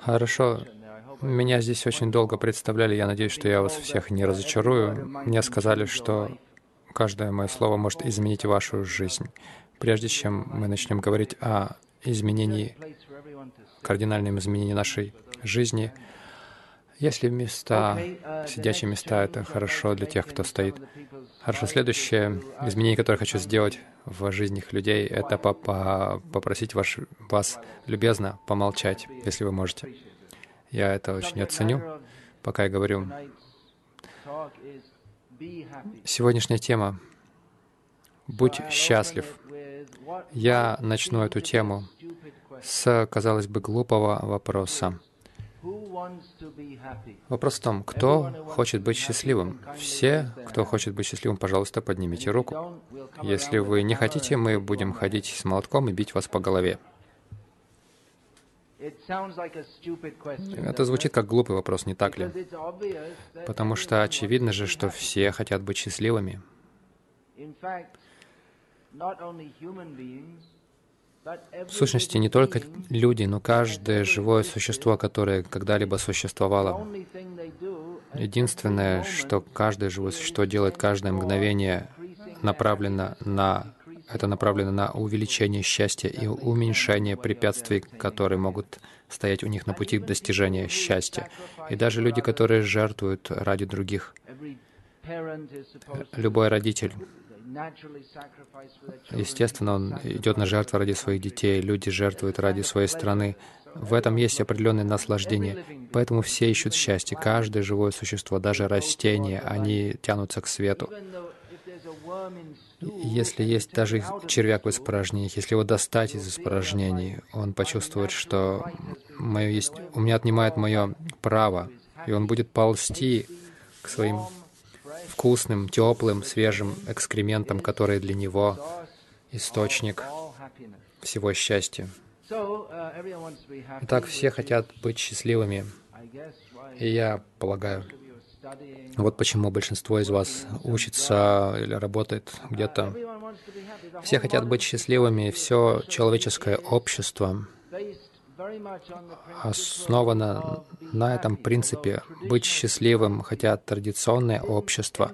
Хорошо. Меня здесь очень долго представляли. Я надеюсь, что я вас всех не разочарую. Мне сказали, что каждое мое слово может изменить вашу жизнь. Прежде чем мы начнем говорить о изменении, кардинальном изменении нашей жизни, если места, сидячие места, это хорошо для тех, кто стоит. Хорошо, следующее изменение, которое я хочу сделать в жизнях людей, это -по попросить ваш, вас любезно помолчать, если вы можете. Я это очень оценю, пока я говорю. Сегодняшняя тема — «Будь счастлив». Я начну эту тему с, казалось бы, глупого вопроса. Вопрос в том, кто хочет быть счастливым? Все, кто хочет быть счастливым, пожалуйста, поднимите руку. Если вы не хотите, мы будем ходить с молотком и бить вас по голове. Это звучит как глупый вопрос, не так ли? Потому что очевидно же, что все хотят быть счастливыми. В сущности, не только люди, но каждое живое существо, которое когда-либо существовало. Единственное, что каждое живое существо делает каждое мгновение, направлено на это направлено на увеличение счастья и уменьшение препятствий, которые могут стоять у них на пути достижения счастья. И даже люди, которые жертвуют ради других. Любой родитель Естественно, он идет на жертву ради своих детей, люди жертвуют ради своей страны. В этом есть определенное наслаждение. Поэтому все ищут счастье. Каждое живое существо, даже растения, они тянутся к свету. Если есть даже червяк в испражнениях, если его достать из испражнений, он почувствует, что мое есть, у меня отнимает мое право, и он будет ползти к своим вкусным, теплым, свежим экскрементом, который для него источник всего счастья. Итак, все хотят быть счастливыми. И я полагаю, вот почему большинство из вас учится или работает где-то. Все хотят быть счастливыми, все человеческое общество основано на этом принципе быть счастливым, хотя традиционное общество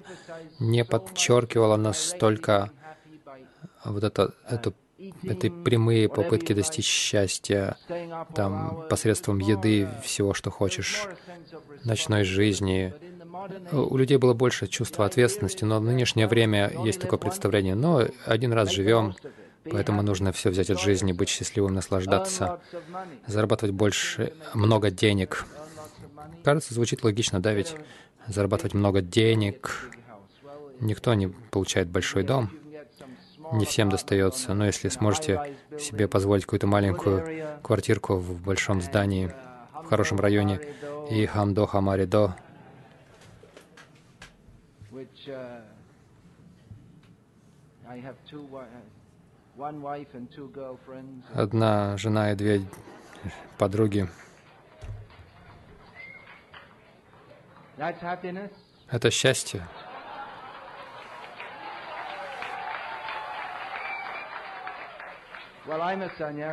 не подчеркивало настолько вот это, эту это прямые попытки достичь счастья, там, посредством еды, всего, что хочешь, ночной жизни. У людей было больше чувства ответственности, но в нынешнее время есть такое представление. Но один раз живем, Поэтому нужно все взять от жизни, быть счастливым, наслаждаться, зарабатывать больше, много денег. Кажется, звучит логично, да, ведь зарабатывать много денег. Никто не получает большой дом, не всем достается. Но если сможете себе позволить какую-то маленькую квартирку в большом здании, в хорошем районе, и хамдо хамаридо, Одна жена и две подруги. Это счастье.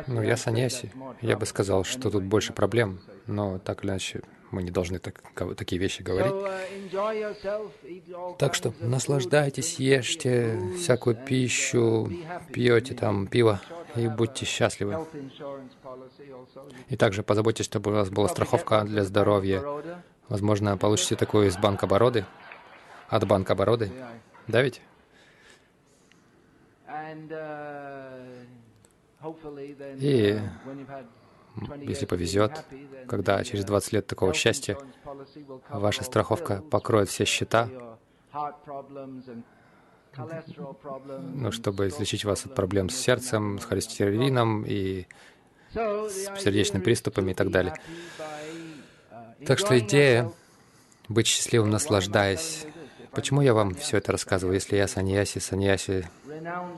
Ну, я саньяси. Я бы сказал, что тут больше проблем, но так или иначе мы не должны так, такие вещи говорить. Так что наслаждайтесь, ешьте всякую пищу, пьете там пиво и будьте счастливы. И также позаботьтесь, чтобы у вас была страховка для здоровья. Возможно, получите такую из Банка Бороды, от Банка Бороды. Да ведь? И если повезет, когда через 20 лет такого счастья ваша страховка покроет все счета, ну, чтобы излечить вас от проблем с сердцем, с холестерином и с сердечными приступами и так далее. Так что идея быть счастливым, наслаждаясь. Почему я вам все это рассказываю, если я саньяси, саньяси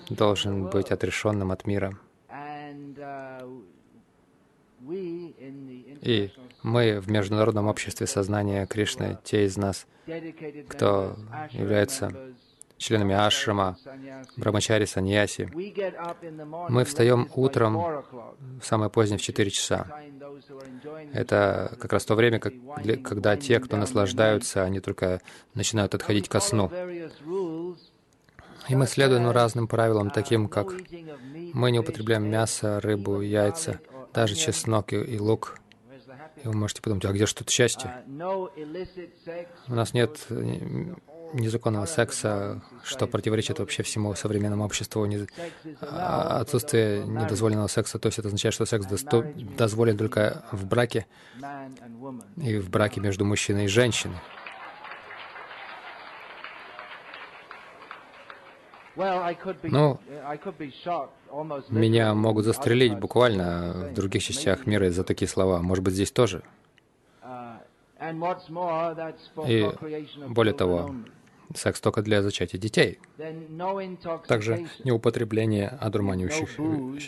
должен быть отрешенным от мира? И мы в Международном обществе сознания Кришны, те из нас, кто является членами ашрама, брамачари, саньяси. Мы встаем утром, самое позднее, в 4 часа. Это как раз то время, когда те, кто наслаждаются, они только начинают отходить ко сну. И мы следуем разным правилам, таким как мы не употребляем мясо, рыбу, яйца, даже чеснок и, и лук. И вы можете подумать, а где же тут счастье? У нас нет незаконного секса, что противоречит вообще всему современному обществу. А, отсутствие недозволенного секса, то есть это означает, что секс дозволен только в браке и в браке между мужчиной и женщиной. Ну, меня могут застрелить буквально в других частях мира за такие слова. Может быть, здесь тоже. Uh, И более того, секс только для зачатия детей. Также неупотребление одурманивающих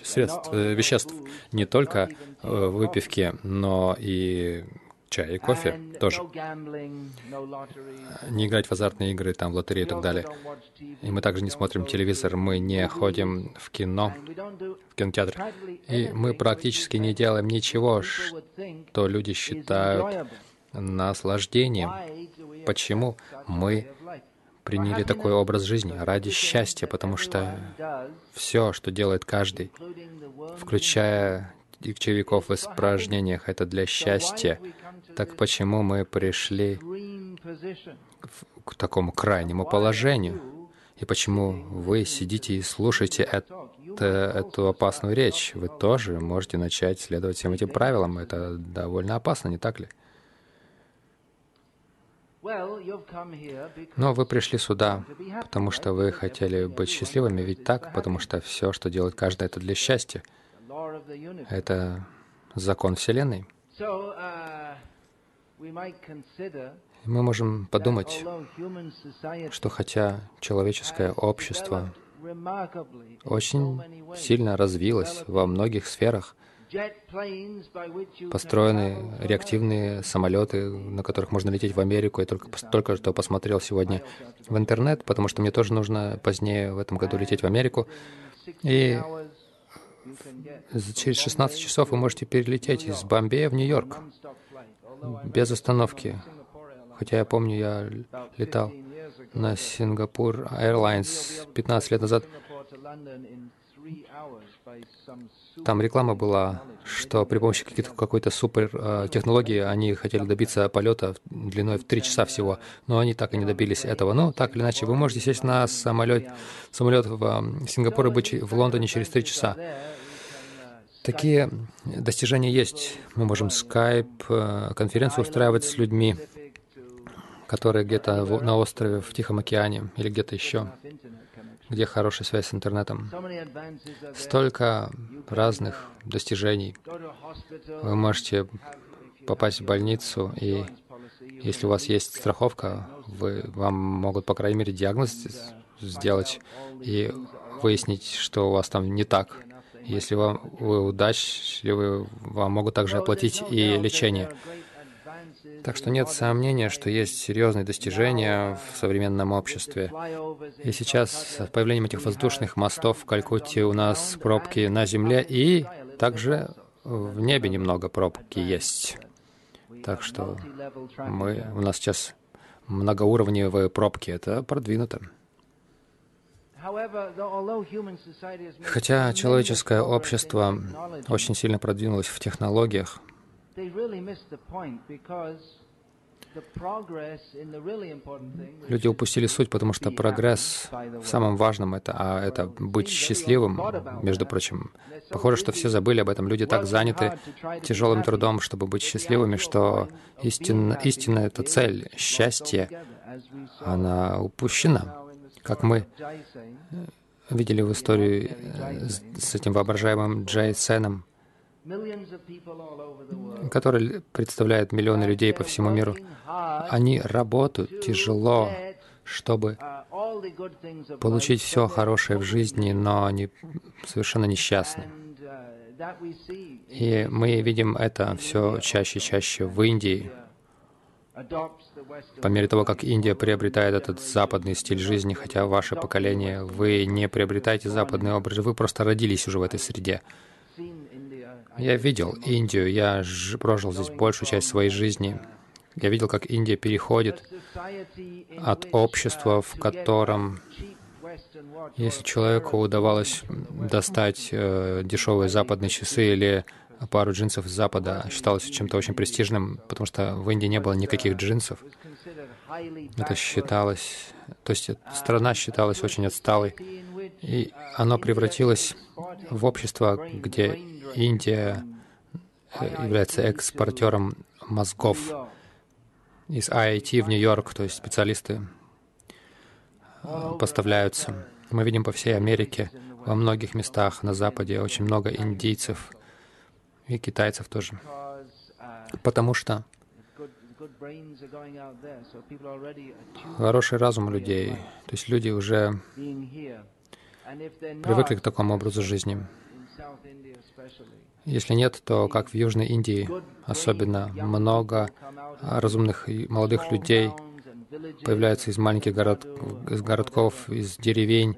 средств, э, веществ. не только э, выпивки, но и чай и кофе тоже. Не играть в азартные игры, там, в лотерею и так далее. И мы также не смотрим телевизор, мы не ходим в кино, в кинотеатр. И мы практически не делаем ничего, что люди считают наслаждением. Почему мы приняли такой образ жизни ради счастья, потому что все, что делает каждый, включая дикчевиков в испражнениях, это для счастья. Так почему мы пришли к такому крайнему положению? И почему вы сидите и слушаете это, эту опасную речь? Вы тоже можете начать следовать всем этим правилам. Это довольно опасно, не так ли? Но вы пришли сюда, потому что вы хотели быть счастливыми, ведь так? Потому что все, что делает каждый, это для счастья. Это закон Вселенной. Мы можем подумать, что хотя человеческое общество очень сильно развилось во многих сферах, построены реактивные самолеты, на которых можно лететь в Америку. Я только, только что посмотрел сегодня в интернет, потому что мне тоже нужно позднее в этом году лететь в Америку. И через 16 часов вы можете перелететь из Бомбея в Нью-Йорк без остановки. Хотя я помню, я летал на Сингапур Airlines 15 лет назад. Там реклама была, что при помощи какой-то супер э, технологии они хотели добиться полета длиной в три часа всего, но они так и не добились этого. Но так или иначе, вы можете сесть на самолет, самолет в Сингапур и быть в Лондоне через три часа. Такие достижения есть. Мы можем скайп, э, конференцию устраивать с людьми, которые где-то на острове в Тихом океане или где-то еще где хорошая связь с интернетом. Столько разных достижений. Вы можете попасть в больницу, и если у вас есть страховка, вы, вам могут, по крайней мере, диагноз сделать и выяснить, что у вас там не так. Если вам, вы удачливы, вам могут также оплатить и лечение. Так что нет сомнения, что есть серьезные достижения в современном обществе. И сейчас с появлением этих воздушных мостов в Калькутте у нас пробки на земле и также в небе немного пробки есть. Так что мы, у нас сейчас многоуровневые пробки. Это продвинуто. Хотя человеческое общество очень сильно продвинулось в технологиях, Люди упустили суть, потому что прогресс в самом важном это, а это быть счастливым, между прочим. Похоже, что все забыли об этом. Люди так заняты тяжелым трудом, чтобы быть счастливыми, что истинно, истинно эта цель, счастье, она упущена. Как мы видели в истории с этим воображаемым Джей Сеном, который представляет миллионы людей по всему миру. Они работают тяжело, чтобы получить все хорошее в жизни, но они совершенно несчастны. И мы видим это все чаще и чаще в Индии, по мере того, как Индия приобретает этот западный стиль жизни, хотя ваше поколение, вы не приобретаете западный образ, вы просто родились уже в этой среде. Я видел Индию, я прожил здесь большую часть своей жизни. Я видел, как Индия переходит от общества, в котором, если человеку удавалось достать э, дешевые западные часы или пару джинсов с Запада считалось чем-то очень престижным, потому что в Индии не было никаких джинсов. Это считалось... То есть страна считалась очень отсталой. И оно превратилось в общество, где Индия э, является экспортером мозгов из IIT в Нью-Йорк, то есть специалисты э, поставляются. Мы видим по всей Америке, во многих местах на Западе очень много индийцев, и китайцев тоже. Потому что хороший разум людей, то есть люди уже привыкли к такому образу жизни. Если нет, то как в Южной Индии особенно много разумных молодых людей появляются из маленьких город, из городков, из деревень,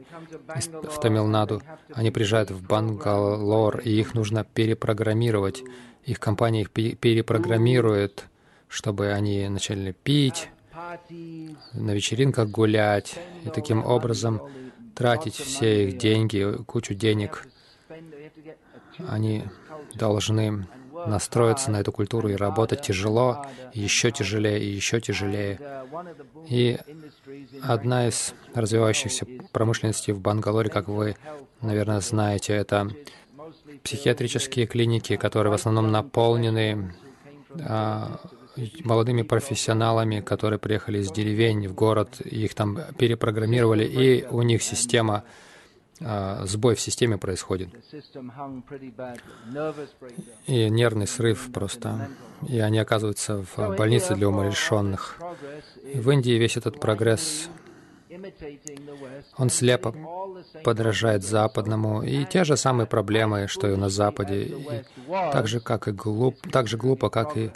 из, в Тамилнаду. Они приезжают в Бангалор, и их нужно перепрограммировать. Их компания их перепрограммирует, чтобы они начали пить, на вечеринках гулять, и таким образом тратить все их деньги, кучу денег. Они должны настроиться на эту культуру и работать тяжело, еще тяжелее и еще тяжелее. И одна из развивающихся промышленностей в Бангалоре, как вы, наверное, знаете, это психиатрические клиники, которые в основном наполнены а, молодыми профессионалами, которые приехали из деревень в город, их там перепрограммировали, и у них система сбой в системе происходит. И нервный срыв просто. И они оказываются в больнице для умалишенных. В Индии весь этот прогресс, он слепо подражает западному. И те же самые проблемы, что и на Западе. И так же, как и глуп, так же глупо, как и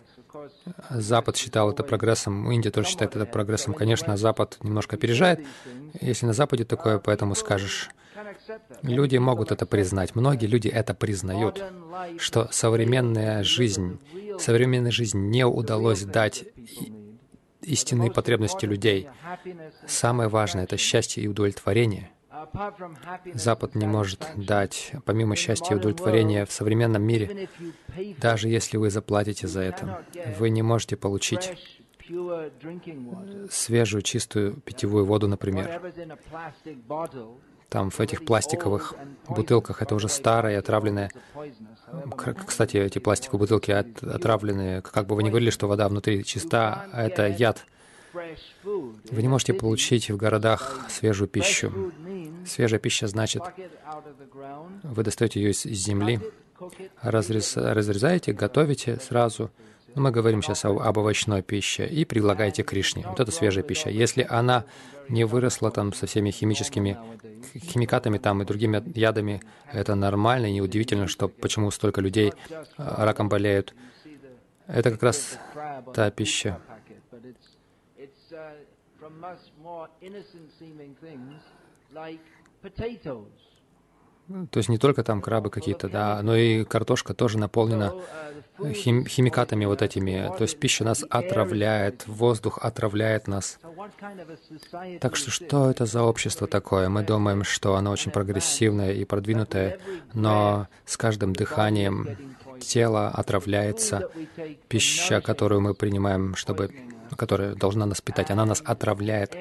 Запад считал это прогрессом, Индия тоже считает это прогрессом. Конечно, Запад немножко опережает. Если на Западе такое, поэтому скажешь, Люди могут это признать, многие люди это признают, что современная жизнь, современная жизнь не удалось дать истинные потребности людей. Самое важное — это счастье и удовлетворение. Запад не может дать, помимо счастья и удовлетворения в современном мире, даже если вы заплатите за это, вы не можете получить свежую, чистую питьевую воду, например. Там в этих пластиковых бутылках это уже старое, отравленное. Кстати, эти пластиковые бутылки отравленные. Как бы вы ни говорили, что вода внутри чиста, а это яд. Вы не можете получить в городах свежую пищу. Свежая пища значит, вы достаете ее из, земли, разрез, разрезаете, готовите сразу, мы говорим сейчас об, овощной пище и предлагаете Кришне. Вот это свежая пища. Если она не выросла там со всеми химическими химикатами там и другими ядами, это нормально и неудивительно, что почему столько людей а, раком болеют. Это как раз та пища. То есть не только там крабы какие-то, да, но и картошка тоже наполнена хим химикатами вот этими. То есть пища нас отравляет, воздух отравляет нас. Так что что это за общество такое? Мы думаем, что оно очень прогрессивное и продвинутое, но с каждым дыханием тело отравляется. Пища, которую мы принимаем, чтобы, которая должна нас питать, она нас отравляет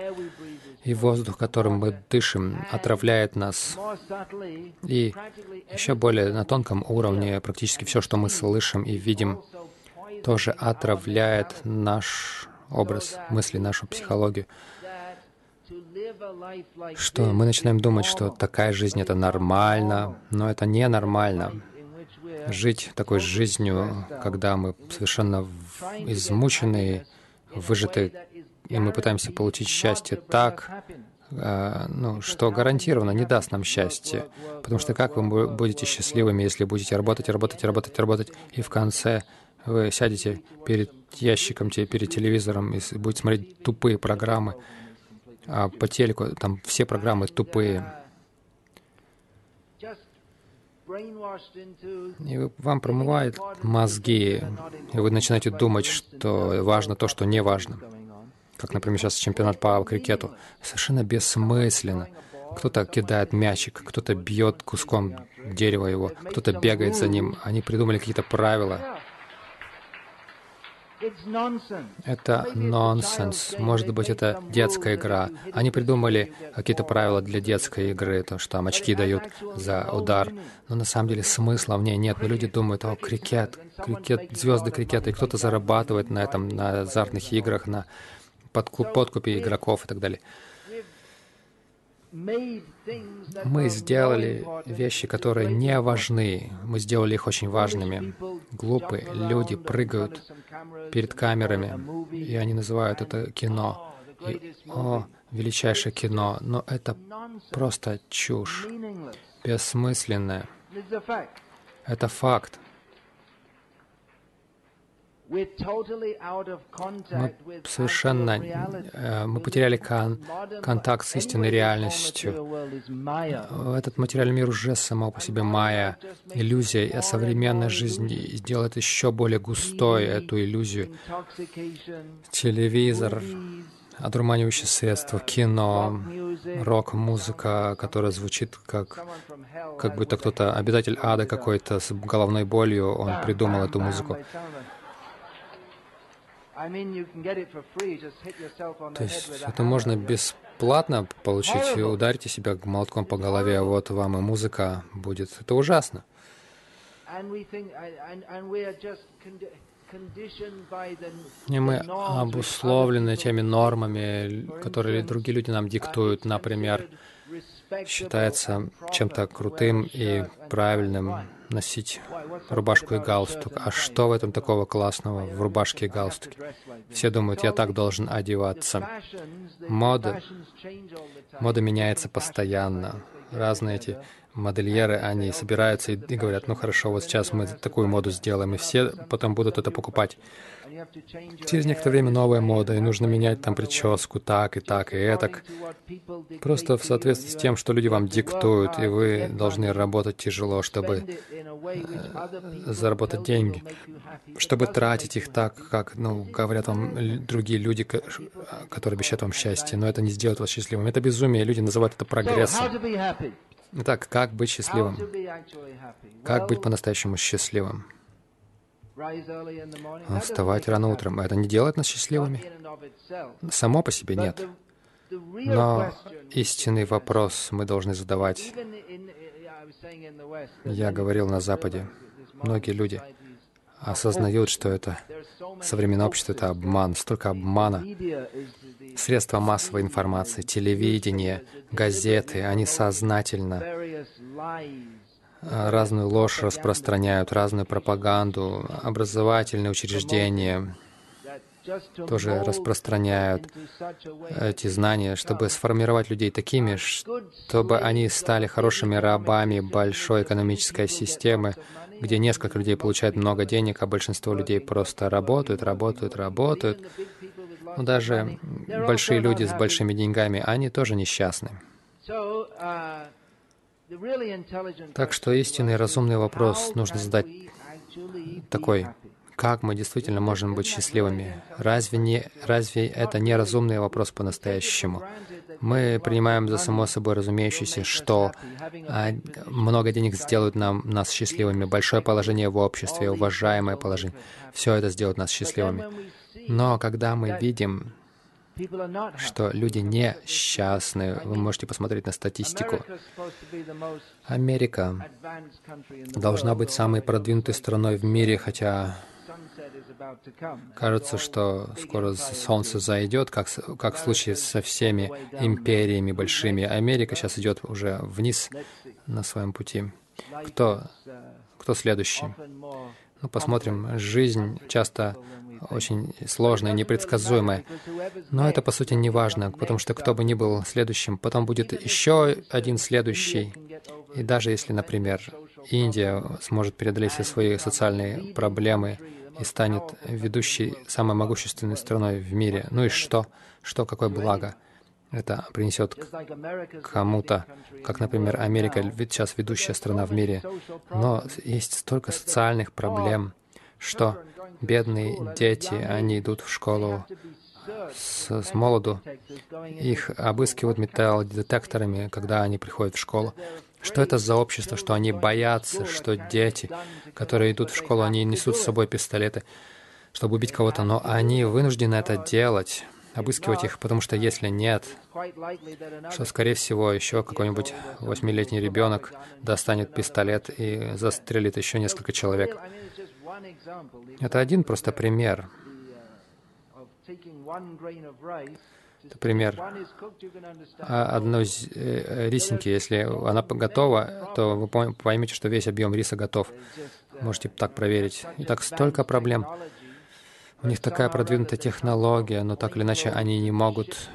и воздух, которым мы дышим, отравляет нас. И еще более на тонком уровне практически все, что мы слышим и видим, тоже отравляет наш образ мысли, нашу психологию. Что мы начинаем думать, что такая жизнь — это нормально, но это не нормально. Жить такой жизнью, когда мы совершенно измучены, выжаты и мы пытаемся получить счастье так, а, ну, что гарантированно не даст нам счастье. Потому что как вы будете счастливыми, если будете работать, работать, работать, работать, и в конце вы сядете перед ящиком перед телевизором и будете смотреть тупые программы, а по телеку там все программы тупые. И вам промывает мозги, и вы начинаете думать, что важно то, что не важно. Как, например, сейчас чемпионат по крикету. Совершенно бессмысленно. Кто-то кидает мячик, кто-то бьет куском дерева его, кто-то бегает за ним. Они придумали какие-то правила. Это нонсенс. Может быть, это детская игра. Они придумали какие-то правила для детской игры, то, что там очки дают за удар. Но на самом деле смысла в ней нет. Но люди думают, о, крикет, крикет, звезды крикета, и кто-то зарабатывает на этом, на азартных играх, на подкупе игроков и так далее. Мы сделали вещи, которые не важны. Мы сделали их очень важными. Глупые люди прыгают перед камерами, и они называют это кино. И, о, величайшее кино. Но это просто чушь, бессмысленная. Это факт. Мы совершенно э, мы потеряли кон контакт с истинной реальностью. Этот материальный мир уже само по себе майя, иллюзия, и современная жизнь сделает еще более густой эту иллюзию. Телевизор, одурманивающее средство, кино, рок-музыка, которая звучит как, как будто кто-то, обитатель ада какой-то с головной болью, он придумал эту музыку. То есть это можно бесплатно получить, ударьте себя молотком по голове, а вот вам и музыка будет. Это ужасно. И мы обусловлены теми нормами, которые другие люди нам диктуют. Например, считается чем-то крутым и правильным носить рубашку и галстук. А что в этом такого классного в рубашке и галстуке? Все думают, я так должен одеваться. Мода, мода меняется постоянно. Разные эти модельеры, они собираются и, говорят, ну хорошо, вот сейчас мы такую моду сделаем, и все потом будут это покупать. Через некоторое время новая мода, и нужно менять там прическу так и так и этак. Просто в соответствии с тем, что люди вам диктуют, и вы должны работать тяжело, чтобы э, заработать деньги, чтобы тратить их так, как, ну, говорят вам другие люди, которые обещают вам счастье, но это не сделает вас счастливым. Это безумие, люди называют это прогрессом. Итак, как быть счастливым? Как быть по-настоящему счастливым? Вставать рано утром. Это не делает нас счастливыми? Само по себе нет. Но истинный вопрос мы должны задавать. Я говорил на Западе. Многие люди осознают, что это современное общество — это обман, столько обмана. Средства массовой информации, телевидение, газеты, они сознательно разную ложь распространяют, разную пропаганду, образовательные учреждения тоже распространяют эти знания, чтобы сформировать людей такими, чтобы они стали хорошими рабами большой экономической системы, где несколько людей получают много денег, а большинство людей просто работают, работают, работают. Но даже большие люди с большими деньгами, они тоже несчастны. Так что истинный разумный вопрос нужно задать такой, как мы действительно можем быть счастливыми? Разве, не, разве это не разумный вопрос по-настоящему? Мы принимаем за само собой разумеющееся, что а, много денег сделают нам, нас счастливыми, большое положение в обществе, уважаемое положение. Все это сделает нас счастливыми. Но когда мы видим, что люди несчастны. Вы можете посмотреть на статистику. Америка должна быть самой продвинутой страной в мире, хотя кажется, что скоро солнце зайдет, как, как в случае со всеми империями большими. Америка сейчас идет уже вниз на своем пути. Кто, кто следующий? Ну, посмотрим. Жизнь часто очень сложная, непредсказуемая. Но это, по сути, не важно, потому что кто бы ни был следующим, потом будет еще один следующий. И даже если, например, Индия сможет преодолеть все свои социальные проблемы, и станет ведущей, самой могущественной страной в мире. Ну и что? Что, какое благо это принесет кому-то, как, например, Америка, ведь сейчас ведущая страна в мире. Но есть столько социальных проблем, что бедные дети, они идут в школу с, с молоду, их обыскивают металлодетекторами, когда они приходят в школу. Что это за общество, что они боятся, что дети, которые идут в школу, они несут с собой пистолеты, чтобы убить кого-то, но они вынуждены это делать, обыскивать их, потому что если нет, что, скорее всего, еще какой-нибудь восьмилетний ребенок достанет пистолет и застрелит еще несколько человек. Это один просто пример. Это пример а одной э, рисинки. Если она готова, то вы поймете, что весь объем риса готов. Можете так проверить. И так столько проблем. У них такая продвинутая технология, но так или иначе они не могут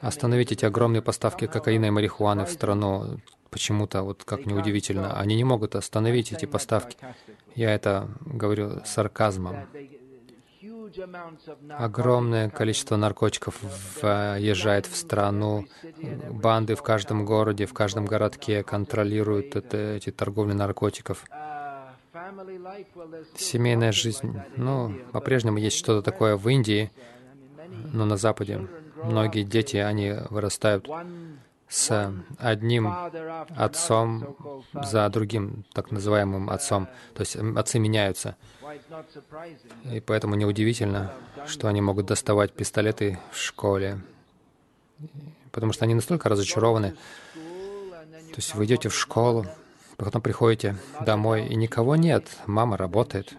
остановить эти огромные поставки кокаина и марихуаны в страну. Почему-то, вот как неудивительно, они не могут остановить эти поставки. Я это говорю сарказмом. Огромное количество наркотиков въезжает в страну. Банды в каждом городе, в каждом городке контролируют это, эти торговли наркотиков. Семейная жизнь. Ну, по-прежнему есть что-то такое в Индии, но на Западе многие дети, они вырастают с одним отцом за другим, так называемым отцом. То есть отцы меняются. И поэтому неудивительно, что они могут доставать пистолеты в школе. Потому что они настолько разочарованы. То есть вы идете в школу, потом приходите домой, и никого нет. Мама работает.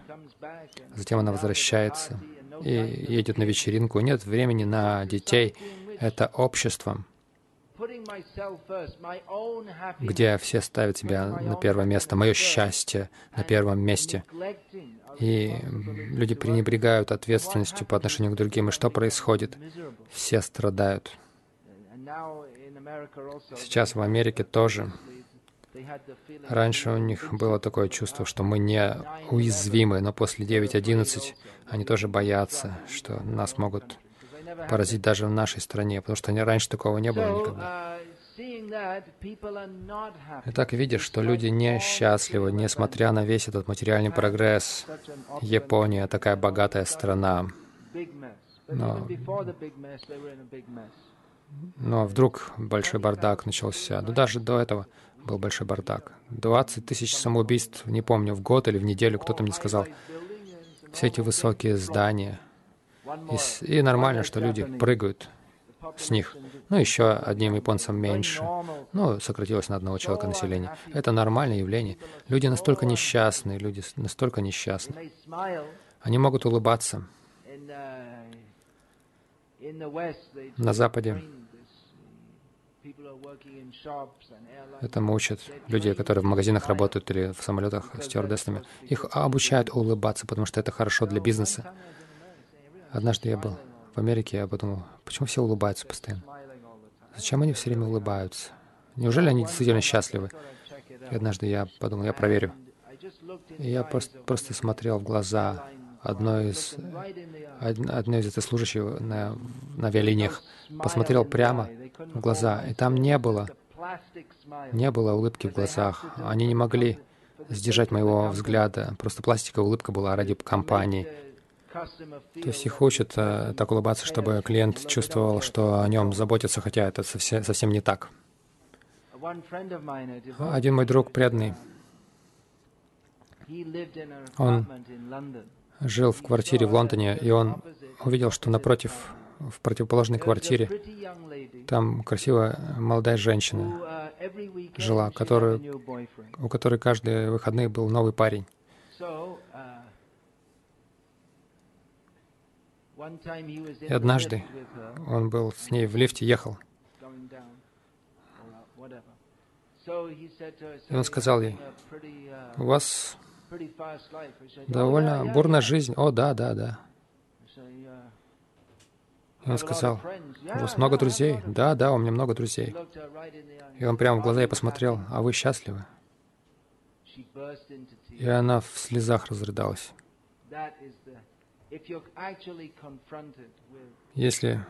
Затем она возвращается и едет на вечеринку. Нет времени на детей. Это общество где все ставят себя на первое место, мое счастье на первом месте. И люди пренебрегают ответственностью по отношению к другим. И что происходит? Все страдают. Сейчас в Америке тоже. Раньше у них было такое чувство, что мы не уязвимы, но после 9.11 они тоже боятся, что нас могут поразить даже в нашей стране, потому что раньше такого не было никогда. И так видишь, что люди несчастливы, несмотря на весь этот материальный прогресс. Япония такая богатая страна. Но, но вдруг большой бардак начался. Да даже до этого был большой бардак. 20 тысяч самоубийств, не помню, в год или в неделю, кто-то мне сказал. Все эти высокие здания. И, и нормально, что люди прыгают с них. Ну, еще одним японцам меньше. Ну, сократилось на одного человека населения. Это нормальное явление. Люди настолько несчастны, люди настолько несчастны. Они могут улыбаться. На Западе Этому учат люди, которые в магазинах работают или в самолетах стюардессами. Их обучают улыбаться, потому что это хорошо для бизнеса. Однажды я был в Америке, я подумал, почему все улыбаются постоянно? Зачем они все время улыбаются? Неужели они действительно счастливы? И однажды я подумал, я проверю. И я просто, просто смотрел в глаза одной из, одной из этой служащей на, на авиалиниях, посмотрел прямо в глаза, и там не было, не было улыбки в глазах. Они не могли сдержать моего взгляда. Просто пластиковая улыбка была ради компании. То есть их учат э, так улыбаться, чтобы клиент чувствовал, что о нем заботятся, хотя это совсем не так. Один мой друг преданный, он жил в квартире в Лондоне, и он увидел, что напротив, в противоположной квартире, там красивая молодая женщина жила, которую, у которой каждые выходные был новый парень. И однажды он был с ней в лифте, ехал. И он сказал ей, у вас довольно бурная жизнь. О, да, да, да. И он сказал, у вас много друзей? Да, да, у меня много друзей. И он прямо в глаза ей посмотрел, а вы счастливы? И она в слезах разрыдалась. Если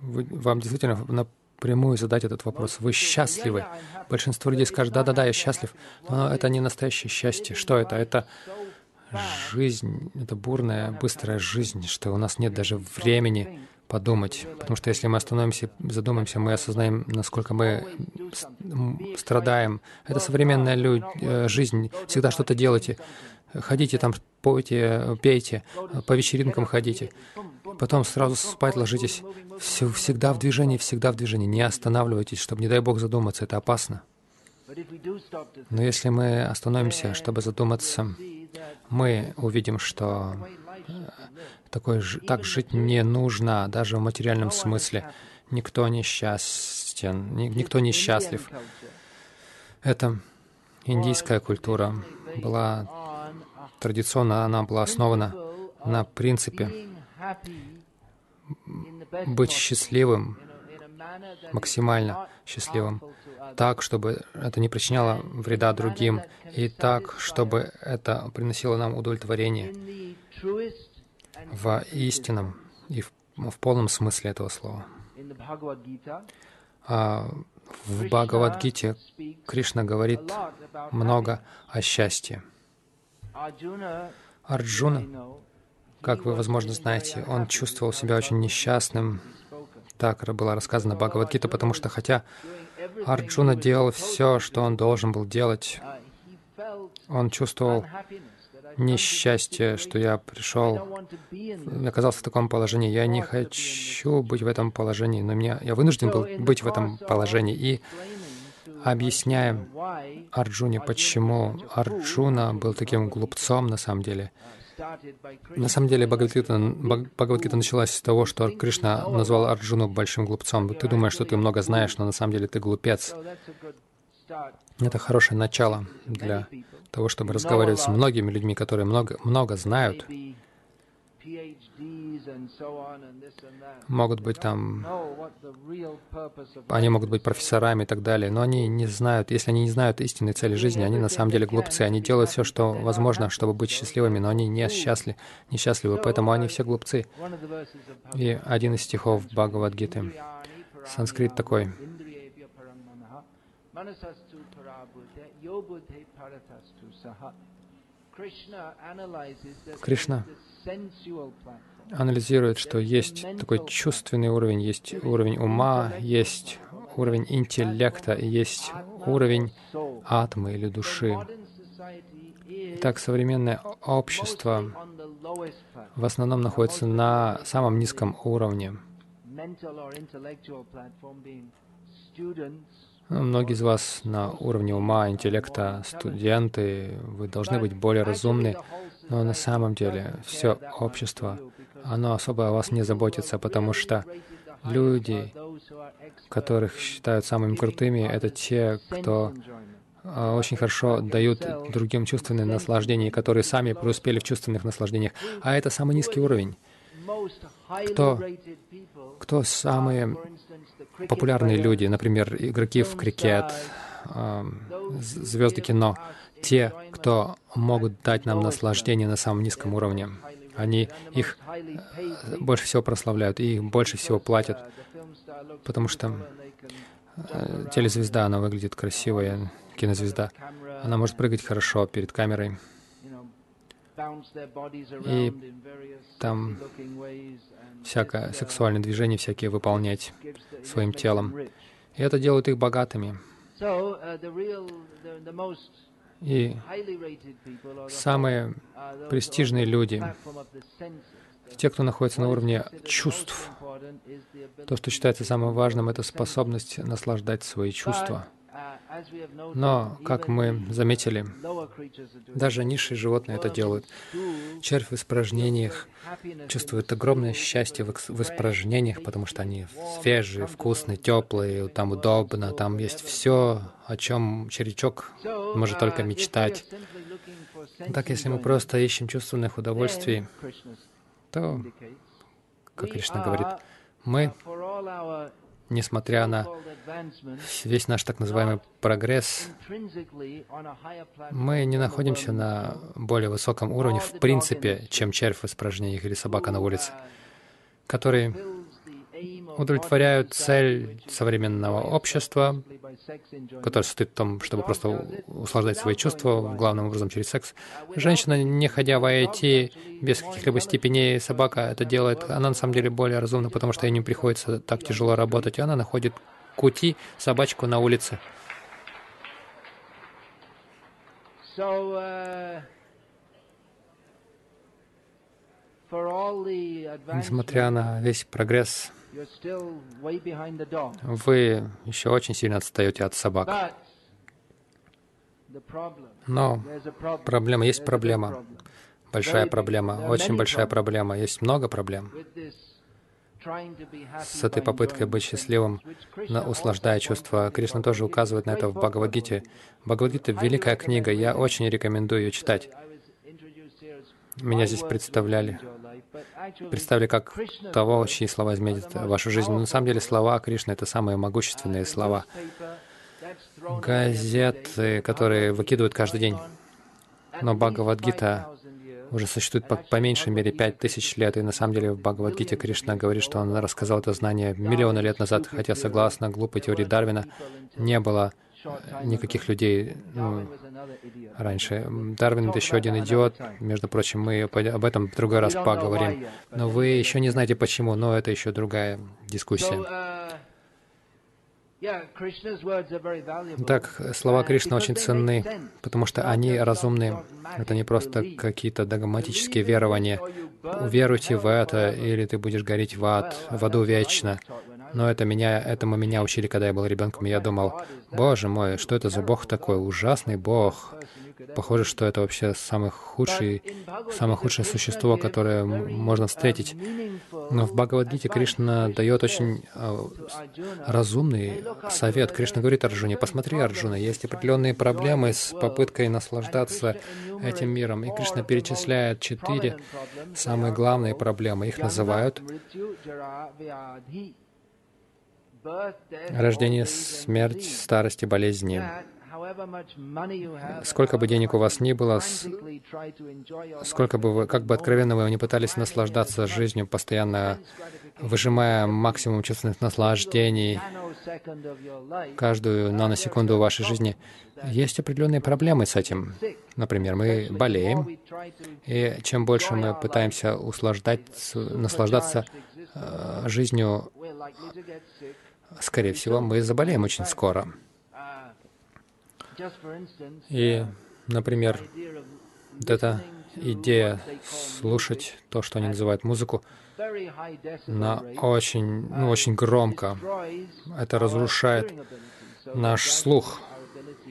вы, вам действительно напрямую задать этот вопрос, вы счастливы? Большинство людей скажут, да-да-да, я счастлив, но это не настоящее счастье. Что это? Это жизнь, это бурная, быстрая жизнь, что у нас нет даже времени подумать. Потому что если мы остановимся, задумаемся, мы осознаем, насколько мы страдаем. Это современная люд... Э, жизнь. Всегда что-то делайте. Ходите там, пойте, пейте, по вечеринкам ходите. Потом сразу спать ложитесь. Все, всегда в движении, всегда в движении. Не останавливайтесь, чтобы, не дай Бог, задуматься. Это опасно. Но если мы остановимся, чтобы задуматься, мы увидим, что такой, так жить не нужно, даже в материальном смысле. Никто не счастен, никто не счастлив. Это индийская культура была традиционно, она была основана на принципе быть счастливым, максимально счастливым, так, чтобы это не причиняло вреда другим, и так, чтобы это приносило нам удовлетворение в истинном и в, в полном смысле этого слова. А в Бхагавадгите Кришна говорит много о счастье. Арджуна, как вы, возможно, знаете, он чувствовал себя очень несчастным. Так было рассказано Бхагавадгита, потому что хотя Арджуна делал все, что он должен был делать, он чувствовал несчастье, что я пришел, оказался в таком положении. Я не хочу быть в этом положении, но меня, я вынужден был быть в этом положении. И объясняя Арджуне, почему Арджуна был таким глупцом на самом деле. На самом деле Бхагавадгита, Бхагавадгита началась с того, что Кришна назвал Арджуну большим глупцом. Ты думаешь, что ты много знаешь, но на самом деле ты глупец. Это хорошее начало для того, чтобы разговаривать с многими людьми, которые много, много знают, могут быть там, они могут быть профессорами и так далее, но они не знают, если они не знают истинной цели жизни, они на самом деле глупцы, они делают все, что возможно, чтобы быть счастливыми, но они не счастливы, несчастливы, поэтому они все глупцы. И один из стихов Бхагавадгиты, санскрит такой, Кришна анализирует, что есть такой чувственный уровень, есть уровень ума, есть уровень интеллекта, есть уровень атмы или души. Так современное общество в основном находится на самом низком уровне. Ну, многие из вас на уровне ума, интеллекта, студенты, вы должны быть более разумны, но на самом деле все общество, оно особо о вас не заботится, потому что люди, которых считают самыми крутыми, это те, кто а, очень хорошо дают другим чувственные наслаждения, которые сами преуспели в чувственных наслаждениях. А это самый низкий уровень. Кто, кто самые популярные люди, например, игроки в крикет, звезды кино, те, кто могут дать нам наслаждение на самом низком уровне. Они их э, больше всего прославляют, и их больше всего платят, потому что э, телезвезда, она выглядит красивая, кинозвезда. Она может прыгать хорошо перед камерой. И там всякое сексуальное движение всякие выполнять своим телом. И это делает их богатыми. И самые престижные люди, те, кто находится на уровне чувств, то, что считается самым важным, это способность наслаждать свои чувства. Но, как мы заметили, даже низшие животные это делают. Червь в испражнениях чувствует огромное счастье в испражнениях, потому что они свежие, вкусные, теплые, там удобно, там есть все, о чем червячок может только мечтать. Так, если мы просто ищем чувственных удовольствий, то, как Кришна говорит, мы несмотря на весь наш так называемый прогресс, мы не находимся на более высоком уровне в принципе, чем червь в испражнениях или собака на улице, которые удовлетворяют цель современного общества, которое состоит в том, чтобы просто услаждать свои чувства, главным образом через секс. Женщина, не ходя в IT, без каких-либо степеней, собака это делает, она на самом деле более разумна, потому что ей не приходится так тяжело работать, и она находит кути собачку на улице. Uh, Несмотря на весь прогресс, вы еще очень сильно отстаете от собак. Но проблема, есть проблема, большая проблема, очень большая проблема, есть много проблем. с этой попыткой быть счастливым, услаждая чувства. Кришна тоже указывает на это в Бхагавадгите. Бхагавадгита — великая книга, я очень рекомендую ее читать. Меня здесь представляли, представили как того, чьи слова изменят вашу жизнь. Но на самом деле слова Кришны — это самые могущественные слова. Газеты, которые выкидывают каждый день. Но Бхагавадгита уже существует по, по меньшей мере пять тысяч лет, и на самом деле в Бхагавадгите Кришна говорит, что он рассказал это знание миллионы лет назад, хотя согласно глупой теории Дарвина не было никаких людей ну, раньше. Дарвин — это еще один идиот. Между прочим, мы об этом в другой раз поговорим. Но вы еще не знаете почему, но это еще другая дискуссия. Так, слова Кришны очень ценны, потому что они разумны. Это не просто какие-то догматические верования. Уверуйте в это, или ты будешь гореть в ад, в аду вечно. Но это меня, этому меня учили, когда я был ребенком, я думал, боже мой, что это за Бог такой, ужасный Бог. Похоже, что это вообще самый худший, самое худшее существо, которое можно встретить. Но в Бхагавадгите Кришна дает очень э, разумный совет. Кришна говорит Арджуне, посмотри, Арджуна, есть определенные проблемы с попыткой наслаждаться этим миром. И Кришна перечисляет четыре самые главные проблемы. Их называют рождение, смерть, старость и болезни. Сколько бы денег у вас ни было, сколько бы вы, как бы откровенно вы не пытались наслаждаться жизнью, постоянно выжимая максимум чувственных наслаждений каждую наносекунду вашей жизни, есть определенные проблемы с этим. Например, мы болеем, и чем больше мы пытаемся услаждать, наслаждаться э, жизнью, скорее всего, мы заболеем очень скоро. И, например, вот эта идея слушать то, что они называют музыку, на очень, ну, очень громко. Это разрушает наш слух,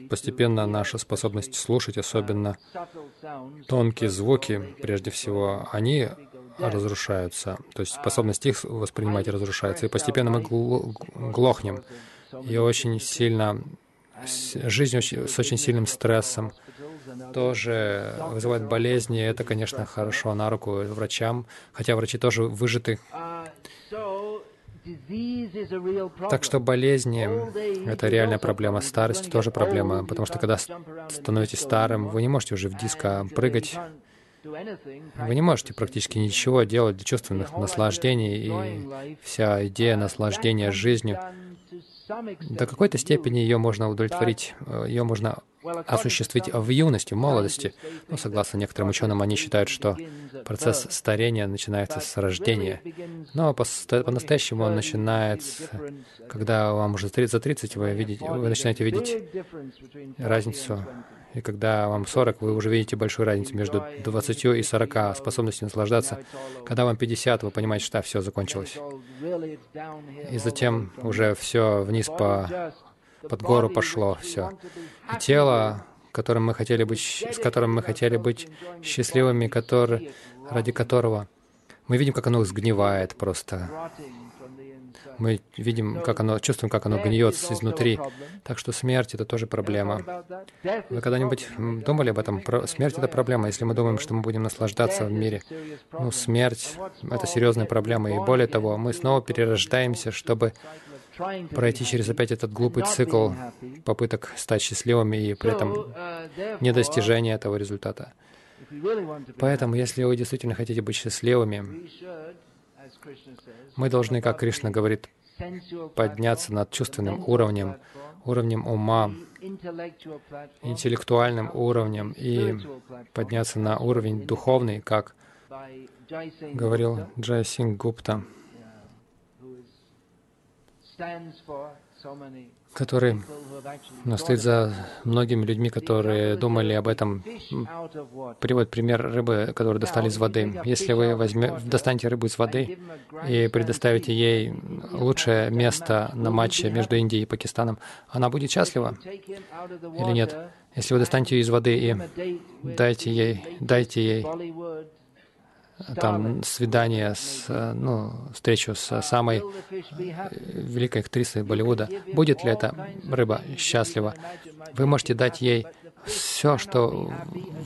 постепенно наша способность слушать, особенно тонкие звуки, прежде всего, они разрушаются. То есть способность их воспринимать разрушается. И постепенно мы глохнем. И очень сильно жизнь очень, с очень сильным стрессом тоже вызывает болезни. Это, конечно, хорошо на руку врачам, хотя врачи тоже выжиты. Так что болезни — это реальная проблема. Старость тоже проблема, потому что когда становитесь старым, вы не можете уже в диско прыгать, вы не можете практически ничего делать для чувственных наслаждений, и вся идея наслаждения жизнью до какой-то степени ее можно удовлетворить, э, ее можно осуществить в юности, в молодости. Но согласно некоторым ученым, они считают, что процесс старения начинается с рождения. Но по-настоящему он начинается, когда вам уже за 30, вы, видите, вы начинаете видеть разницу и когда вам 40, вы уже видите большую разницу между 20 и 40 способностью наслаждаться. Когда вам 50, вы понимаете, что все закончилось. И затем уже все вниз по под гору пошло все. И тело, которым мы хотели быть, с которым мы хотели быть счастливыми, который, ради которого мы видим, как оно сгнивает просто. Мы видим, как оно, чувствуем, как оно гниет изнутри. Так что смерть — это тоже проблема. Вы когда-нибудь думали об этом? Смерть — это проблема. Если мы думаем, что мы будем наслаждаться в мире, ну, смерть — это серьезная проблема. И более того, мы снова перерождаемся, чтобы пройти через опять этот глупый цикл попыток стать счастливыми и при этом недостижение этого результата. Поэтому, если вы действительно хотите быть счастливыми, мы должны, как Кришна говорит, подняться над чувственным уровнем, уровнем ума, интеллектуальным уровнем и подняться на уровень духовный, как говорил Джай Синг Гупта, который стоит за многими людьми, которые думали об этом. Приводит пример рыбы, которую достали из воды. Если вы возьме, достанете рыбу из воды и предоставите ей лучшее место на матче между Индией и Пакистаном, она будет счастлива или нет? Если вы достанете ее из воды и дайте ей, дайте ей там свидание с, ну, встречу с самой великой актрисой Болливуда. Будет ли эта рыба счастлива? Вы можете дать ей все, что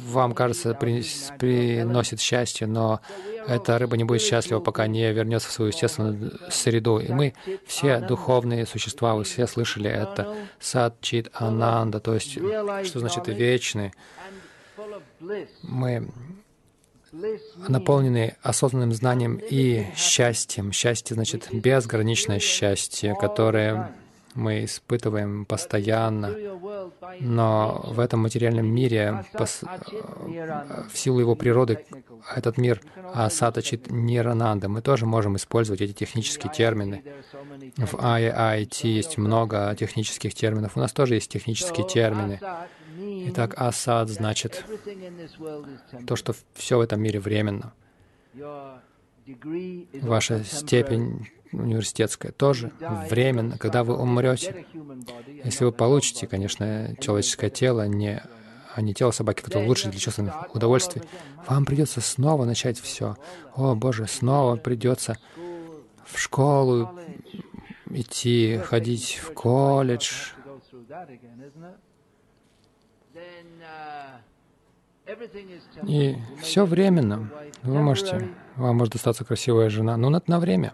вам кажется приносит счастье, но эта рыба не будет счастлива, пока не вернется в свою естественную среду. И мы все духовные существа, вы все слышали это. Сад, чит, ананда, то есть, что значит вечный. Мы наполнены осознанным знанием и счастьем. Счастье значит безграничное счастье, которое мы испытываем постоянно, но в этом материальном мире, в силу его природы, этот мир асатачит нирананда. Мы тоже можем использовать эти технические термины. В IIT есть много технических терминов. У нас тоже есть технические термины. Итак, асад значит то, что все в этом мире временно. Ваша степень университетская тоже временно, когда вы умрете. Если вы получите, конечно, человеческое тело, не, а не тело собаки, которое лучше для чувственных удовольствий, вам придется снова начать все. О, Боже, снова придется в школу идти, ходить в колледж, и все временно. Вы можете, вам может достаться красивая жена, но это на время.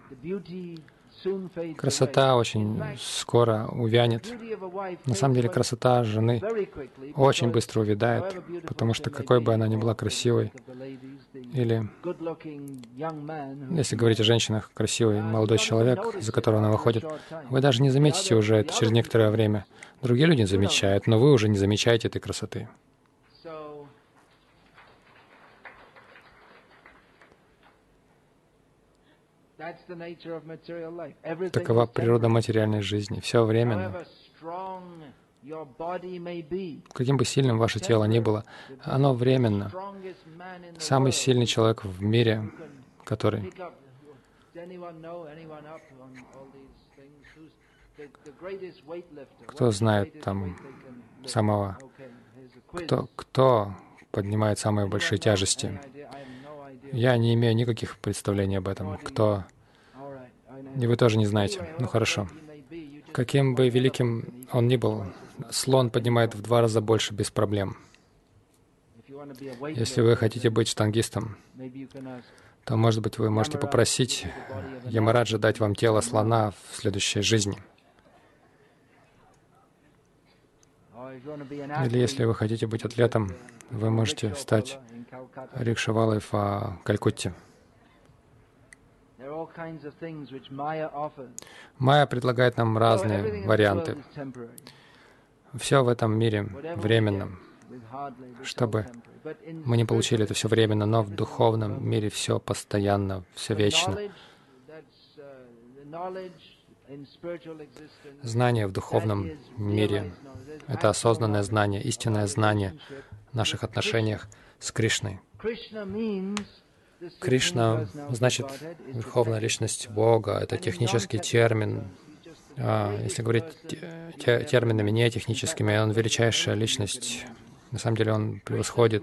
Красота очень скоро увянет. На самом деле красота жены очень быстро увядает, потому что какой бы она ни была красивой, или если говорить о женщинах, красивый молодой человек, за которого она выходит, вы даже не заметите уже это через некоторое время. Другие люди замечают, но вы уже не замечаете этой красоты. Такова природа материальной жизни. Все временно. Каким бы сильным ваше тело ни было, оно временно. Самый сильный человек в мире, который кто знает там самого, кто, кто поднимает самые большие тяжести? Я не имею никаких представлений об этом. Кто и вы тоже не знаете. Ну хорошо. Каким бы великим он ни был, слон поднимает в два раза больше без проблем. Если вы хотите быть штангистом, то, может быть, вы можете попросить Ямараджа дать вам тело слона в следующей жизни. Или если вы хотите быть атлетом, вы можете стать Рикшавалой в Калькутте. Майя предлагает нам разные варианты. Все в этом мире временном, чтобы мы не получили это все временно, но в духовном мире все постоянно, все вечно. Знание в духовном мире — это осознанное знание, истинное знание в наших отношениях с Кришной. Кришна значит Верховная Личность Бога. Это технический термин. А, если говорить терминами не техническими, Он величайшая Личность. На самом деле Он превосходит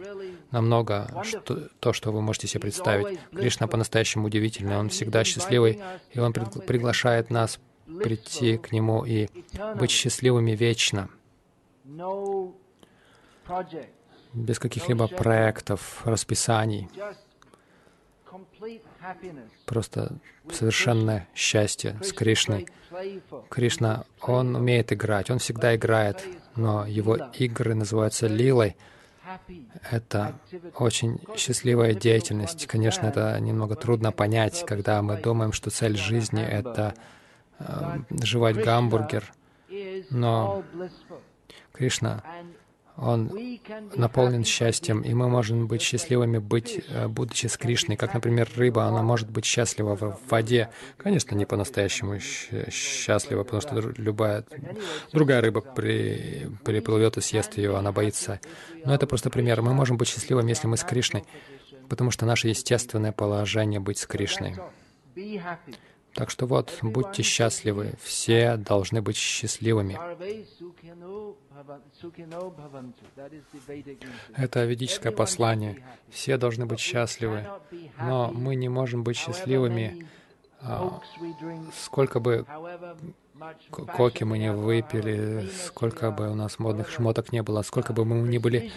намного что, то, что вы можете себе представить. Кришна по-настоящему удивительный. Он всегда счастливый, и Он приглашает нас прийти к Нему и быть счастливыми вечно без каких-либо проектов, расписаний, просто совершенное счастье с Кришной. Кришна, Он умеет играть, Он всегда играет, но Его игры называются лилой. Это очень счастливая деятельность. Конечно, это немного трудно понять, когда мы думаем, что цель жизни — это э, жевать гамбургер. Но Кришна он наполнен счастьем, и мы можем быть счастливыми, быть, э, будучи с Кришной. Как, например, рыба, она может быть счастлива в воде. Конечно, не по-настоящему счастлива, потому что любая другая рыба при, приплывет и съест ее, она боится. Но это просто пример. Мы можем быть счастливыми, если мы с Кришной, потому что наше естественное положение — быть с Кришной. Так что вот, будьте счастливы, все должны быть счастливыми. Это ведическое послание. Все должны быть счастливы, но мы не можем быть счастливыми, а, сколько бы коки мы не выпили, сколько бы у нас модных шмоток не было, сколько бы мы ни были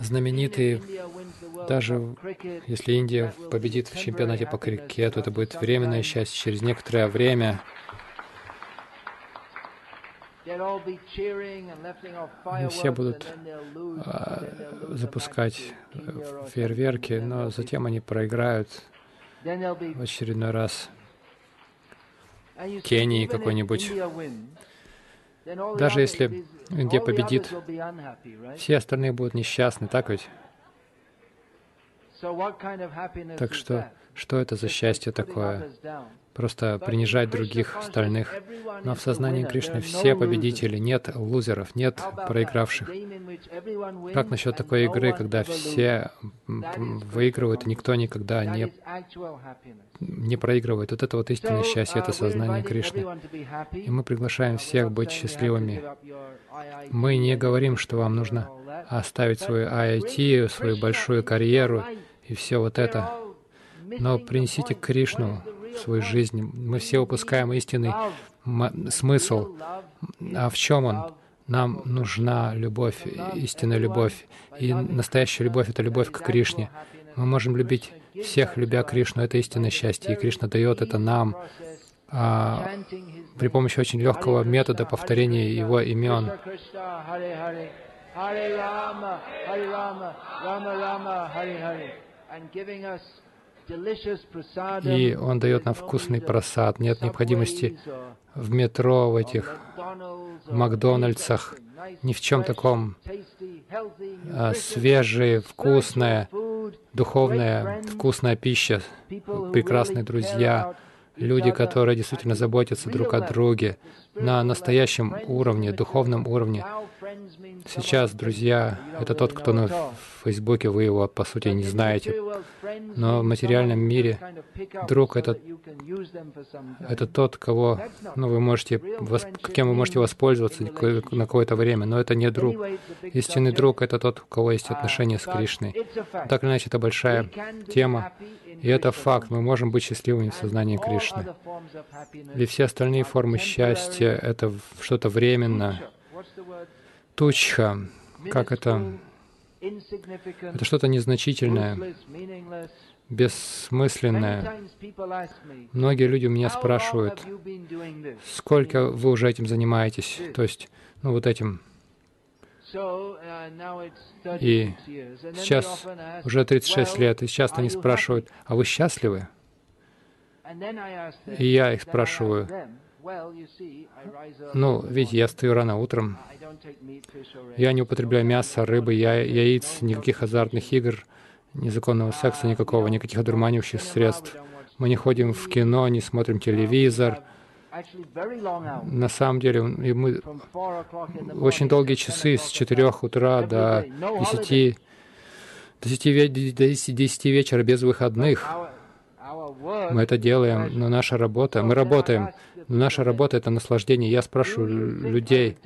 знамениты, даже если Индия победит в чемпионате по крикету, это будет временное счастье. Через некоторое время они все будут а, запускать фейерверки, но затем они проиграют в очередной раз. Кении какой-нибудь. Даже если Индия победит, все остальные будут несчастны, так ведь? Так что, что это за счастье такое? Просто принижать других, остальных. Но в сознании Кришны все победители, нет лузеров, нет проигравших. Как насчет такой игры, когда все выигрывают, и никто никогда не, не проигрывает? Вот это вот истинное счастье, это сознание Кришны. И мы приглашаем всех быть счастливыми. Мы не говорим, что вам нужно оставить свою IIT, свою большую карьеру, и все вот это. Но принесите Кришну в свою жизнь. Мы все упускаем истинный смысл. А в чем он? Нам нужна любовь, истинная любовь. И настоящая любовь — это любовь к Кришне. Мы можем любить всех, любя Кришну. Это истинное счастье. И Кришна дает это нам а, при помощи очень легкого метода повторения его имен. И Он дает нам вкусный просад. Нет необходимости в метро, в этих Макдональдсах, ни в чем таком. А, свежая, вкусная, духовная, вкусная пища, прекрасные друзья, люди, которые действительно заботятся друг о друге на настоящем уровне, духовном уровне. Сейчас, друзья, это тот, кто на Фейсбуке, вы его, по сути, не знаете. Но в материальном мире друг — это, это тот, кого ну, вы можете, кем вы можете воспользоваться на какое-то время, но это не друг. Истинный друг — это тот, у кого есть отношения с Кришной. Так или иначе, это большая тема, и это факт. Мы можем быть счастливыми в сознании Кришны. И все остальные формы счастья — это что-то временно. Тучха, как это? Это что-то незначительное, бессмысленное. Многие люди меня спрашивают, сколько вы уже этим занимаетесь, то есть, ну, вот этим. И сейчас уже 36 лет, и часто они спрашивают, а вы счастливы? И я их спрашиваю, ну, видите, я стою рано утром, я не употребляю мясо, рыбы, я, яиц, никаких азартных игр, незаконного секса никакого, никаких одурманивающих средств. Мы не ходим в кино, не смотрим телевизор. На самом деле, мы очень долгие часы с 4 утра до 10, до 10, до 10 вечера без выходных. Мы это делаем, но наша работа, мы работаем, но наша работа — это наслаждение. Я спрашиваю людей,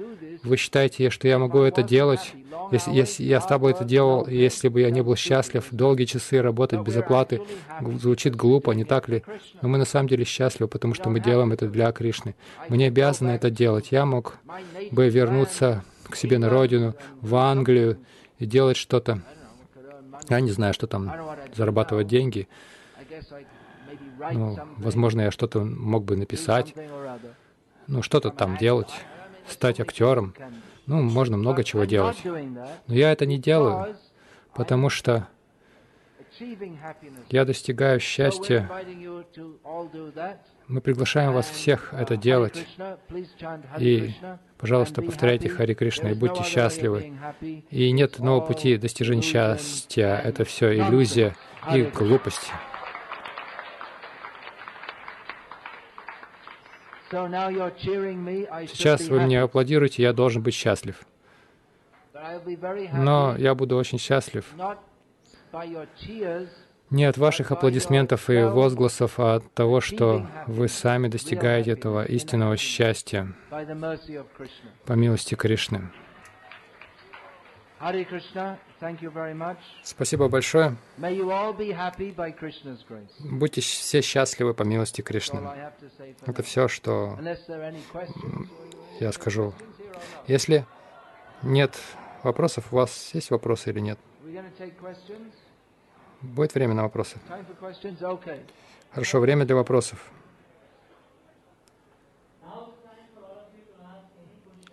вы считаете, что я могу это делать? Если, если я с тобой это делал, если бы я не был счастлив, долгие часы работать без оплаты, звучит глупо, не так ли? Но мы на самом деле счастливы, потому что мы делаем это для Кришны. Мы не обязаны это делать. Я мог бы вернуться к себе на родину, в Англию и делать что-то. Я не знаю, что там, зарабатывать деньги. Ну, возможно, я что-то мог бы написать, ну, что-то там делать, стать актером. Ну, можно много чего делать. Но я это не делаю, потому что я достигаю счастья. Мы приглашаем вас всех это делать. И, пожалуйста, повторяйте Хари Кришна и будьте счастливы. И нет нового пути достижения счастья. Это все иллюзия и глупость. Сейчас вы мне аплодируете, я должен быть счастлив. Но я буду очень счастлив. не от ваших аплодисментов и возгласов, а от того, что вы сами достигаете этого истинного счастья. по милости Кришны. Спасибо большое. Будьте все счастливы по милости Кришны. Это все, что я скажу. Если нет вопросов, у вас есть вопросы или нет? Будет время на вопросы? Хорошо, время для вопросов.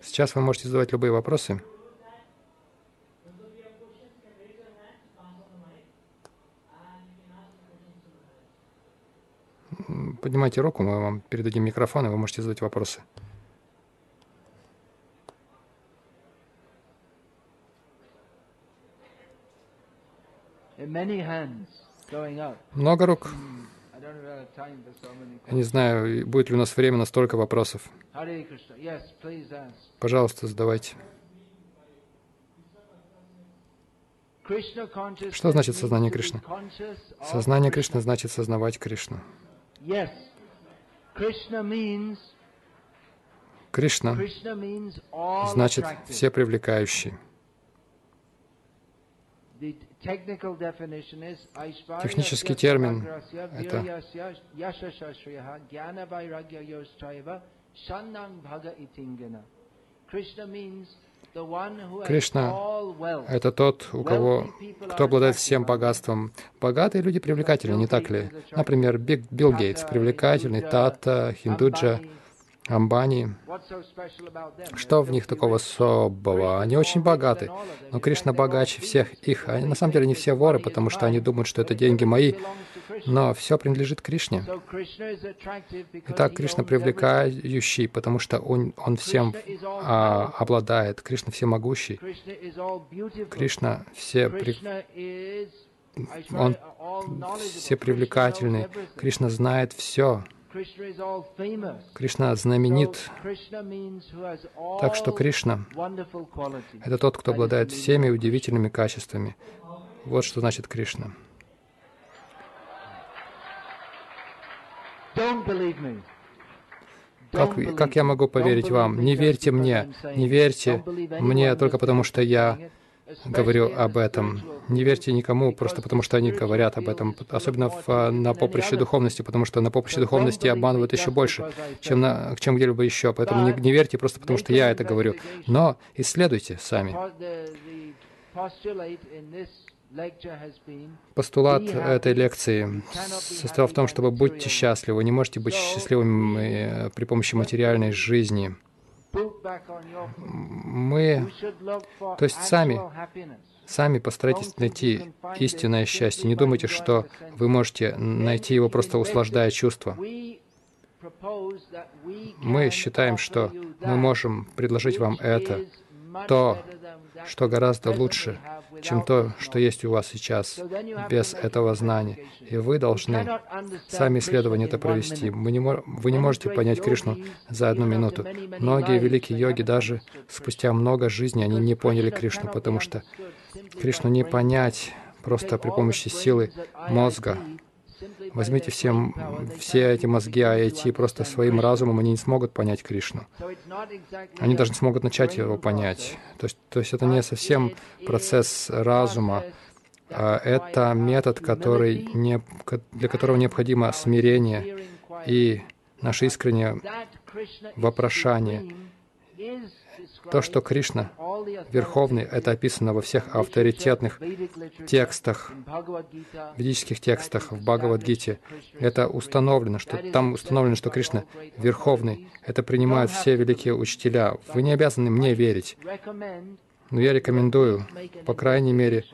Сейчас вы можете задавать любые вопросы. Поднимайте руку, мы вам передадим микрофон, и вы можете задать вопросы. Много рук. Hmm. Я не знаю, будет ли у нас время на столько вопросов. Пожалуйста, задавайте. Что значит сознание Кришны? Сознание Кришны значит сознавать Кришну. Кришна значит все привлекающий. Технический термин — это Кришна — это тот, у кого, кто обладает всем богатством. Богатые люди привлекательны, не так ли? Например, Билл Гейтс привлекательный, Тата, Хиндуджа — Амбани. Что в них такого особого? Они очень богаты, но Кришна богаче всех их. Они на самом деле не все воры, потому что они думают, что это деньги мои, но все принадлежит Кришне. Итак, Кришна привлекающий, потому что он, он всем а, обладает. Кришна всемогущий. Кришна все при... Он все привлекательный. Кришна знает все. Кришна знаменит. Так что Кришна — это тот, кто обладает всеми удивительными качествами. Вот что значит Кришна. Как, как я могу поверить вам? Не верьте мне, не верьте мне только потому, что я говорю об этом. Не верьте никому, просто потому что они говорят об этом, особенно в, на поприще духовности, потому что на поприще духовности обманывают еще больше, чем, на, чем где-либо еще. Поэтому не, не верьте просто потому, что я это говорю. Но исследуйте сами. Постулат этой лекции состоял в том, чтобы будьте счастливы. Вы не можете быть счастливыми при помощи материальной жизни мы, то есть сами, сами постарайтесь найти истинное счастье. Не думайте, что вы можете найти его просто услаждая чувства. Мы считаем, что мы можем предложить вам это, то, что гораздо лучше, чем то, что есть у вас сейчас, без этого знания. И вы должны сами исследование это провести. Вы не, вы не можете понять Кришну за одну минуту. Многие великие йоги даже спустя много жизней, они не поняли Кришну, потому что Кришну не понять просто при помощи силы мозга, Возьмите все, все эти мозги IIT просто своим разумом, они не смогут понять Кришну. Они даже не смогут начать его понять. То есть, то есть это не совсем процесс разума, а это метод, который не, для которого необходимо смирение и наше искреннее вопрошание. То, что Кришна Верховный, это описано во всех авторитетных текстах, ведических текстах, в Бхагавадгите. Это установлено, что там установлено, что Кришна Верховный. Это принимают все великие учителя. Вы не обязаны мне верить. Но я рекомендую, по крайней мере,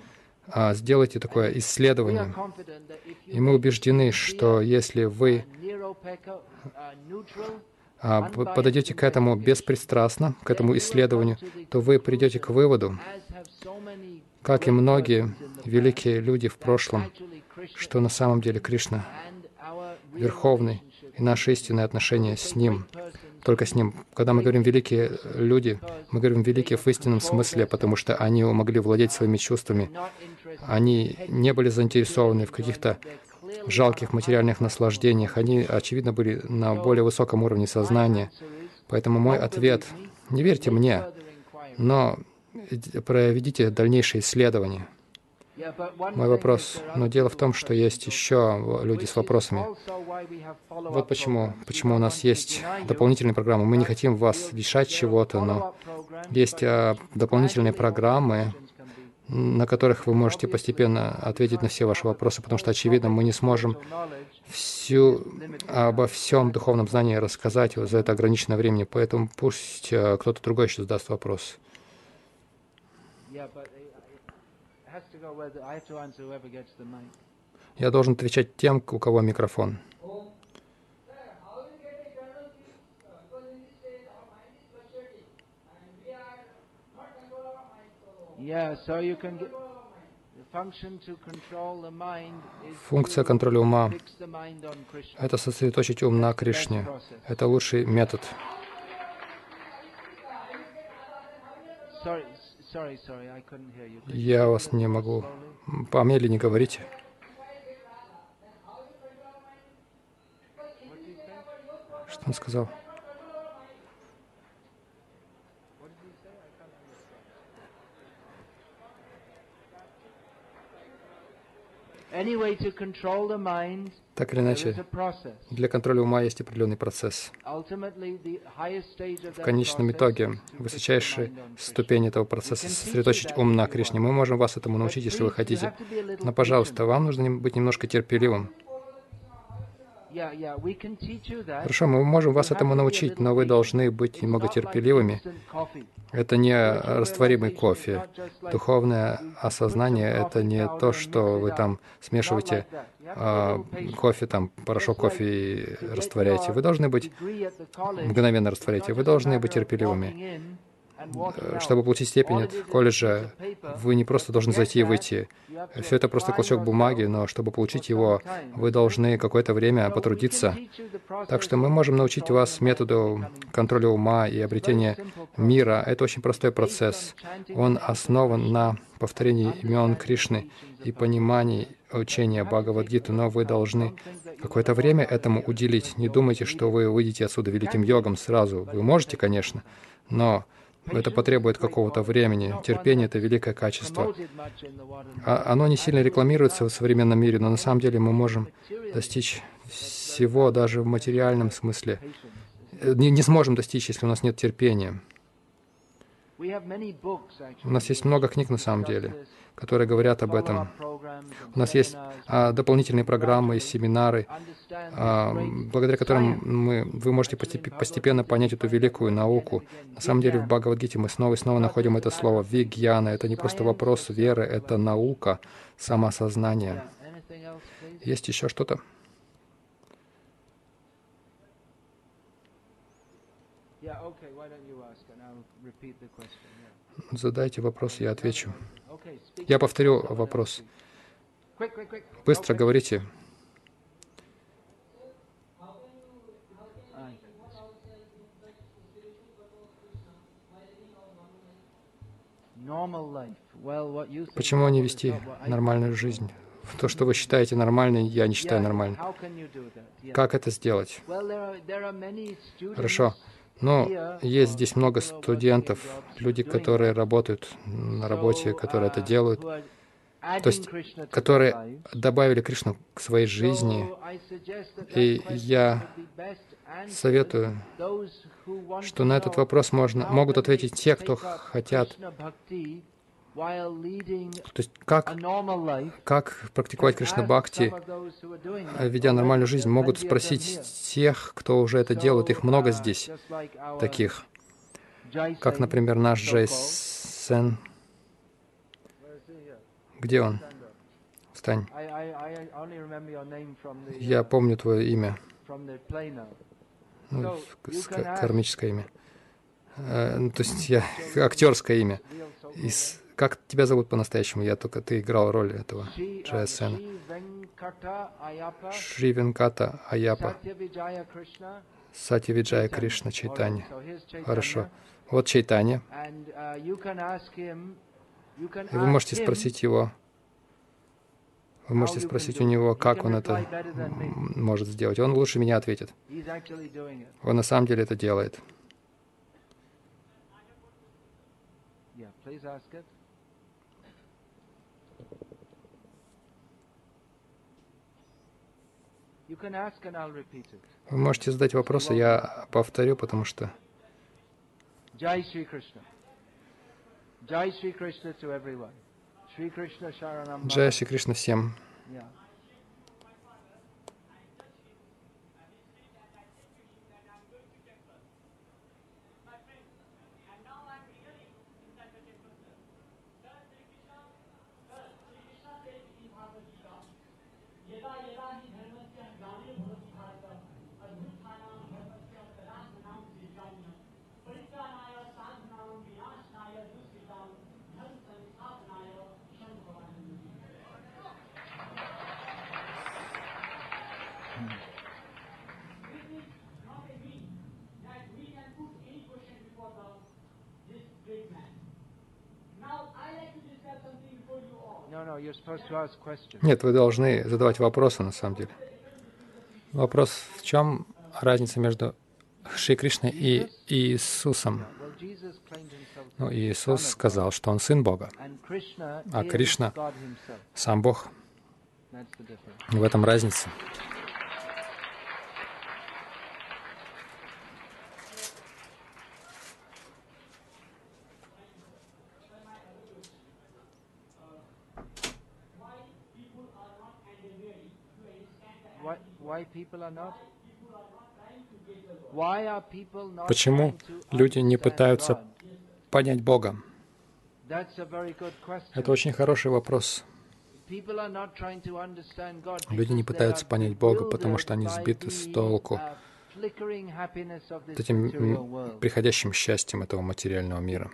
а, сделайте такое исследование. И мы убеждены, что если вы подойдете к этому беспристрастно, к этому исследованию, то вы придете к выводу, как и многие великие люди в прошлом, что на самом деле Кришна Верховный, и наши истинные отношения с Ним, только с Ним. Когда мы говорим «великие люди», мы говорим «великие» в истинном смысле, потому что они могли владеть своими чувствами. Они не были заинтересованы в каких-то жалких материальных наслаждениях. Они, очевидно, были на более высоком уровне сознания. Поэтому мой ответ — не верьте мне, но проведите дальнейшие исследования. Мой вопрос. Но дело в том, что есть еще люди с вопросами. Вот почему, почему у нас есть дополнительные программы. Мы не хотим вас лишать чего-то, но есть а, дополнительные программы, на которых вы можете постепенно ответить на все ваши вопросы, потому что, очевидно, мы не сможем всю, обо всем духовном знании рассказать за это ограниченное время, поэтому пусть э, кто-то другой еще задаст вопрос. Я должен отвечать тем, у кого микрофон. Функция контроля ума — это сосредоточить ум на Кришне. Это лучший метод. Я вас не могу. Помедленнее говорите. Что он сказал? Так или иначе, для контроля ума есть определенный процесс. В конечном итоге, высочайшая ступень этого процесса — сосредоточить ум на Кришне. Мы можем вас этому научить, если вы хотите. Но, пожалуйста, вам нужно быть немножко терпеливым. Хорошо, мы можем вас этому научить, но вы должны быть немного терпеливыми. Это не растворимый кофе. Духовное осознание — это не то, что вы там смешиваете а, кофе, там, порошок кофе и растворяете. Вы должны быть, мгновенно растворяете, вы должны быть терпеливыми. Э, чтобы получить степень от колледжа, вы не просто должны зайти и выйти. Все это просто клочок бумаги, но чтобы получить его, вы должны какое-то время потрудиться. Так что мы можем научить вас методу контроля ума и обретения мира. Это очень простой процесс. Он основан на повторении имен Кришны и понимании учения Бхагавадгиты, но вы должны какое-то время этому уделить. Не думайте, что вы выйдете отсюда великим йогом сразу. Вы можете, конечно, но это потребует какого-то времени. Терпение — это великое качество. А оно не сильно рекламируется в современном мире, но на самом деле мы можем достичь всего даже в материальном смысле. Не, не сможем достичь, если у нас нет терпения. У нас есть много книг на самом деле которые говорят об этом. У нас есть а, дополнительные программы, семинары, а, благодаря которым мы, вы можете постепенно понять эту великую науку. На самом деле в Бхагавадгите мы снова и снова находим это слово «вигьяна». Это не просто вопрос веры, это наука, самосознание. Есть еще что-то? Задайте вопрос, я отвечу. Я повторю вопрос. Быстро говорите. Почему не вести нормальную жизнь? То, что вы считаете нормальным, я не считаю нормальным. Как это сделать? Хорошо. Но есть здесь много студентов, люди, которые работают на работе, которые это делают, то есть, которые добавили Кришну к своей жизни. И я советую, что на этот вопрос можно, могут ответить те, кто хотят то есть как, как практиковать Кришна Бхакти, ведя нормальную жизнь, могут спросить тех, кто уже это делает. Их много здесь, таких. Как, например, наш Джей Сен. Где он? Встань. Я помню твое имя. Ну, кармическое имя. Э, ну, то есть я актерское имя. Из как тебя зовут по-настоящему? Я только ты играл роль этого Джаясена. Шри Венката Аяпа. Сати Виджая Кришна Чайтанья. Хорошо. Вот Чайтанья. И вы можете спросить его, вы можете спросить у него, как он это может сделать. Он лучше меня ответит. Он на самом деле это делает. Вы можете задать вопрос, а я повторю, потому что... Джай Шри Кришна. Джай Шри Кришна всем. Нет, вы должны задавать вопросы на самом деле. Вопрос в чем разница между Шри Кришной и Иисусом? Ну, Иисус сказал, что Он Сын Бога, а Кришна — сам Бог. В этом разница. Почему люди не пытаются понять Бога? Это очень хороший вопрос. Люди не пытаются понять Бога, потому что они сбиты с толку этим приходящим счастьем этого материального мира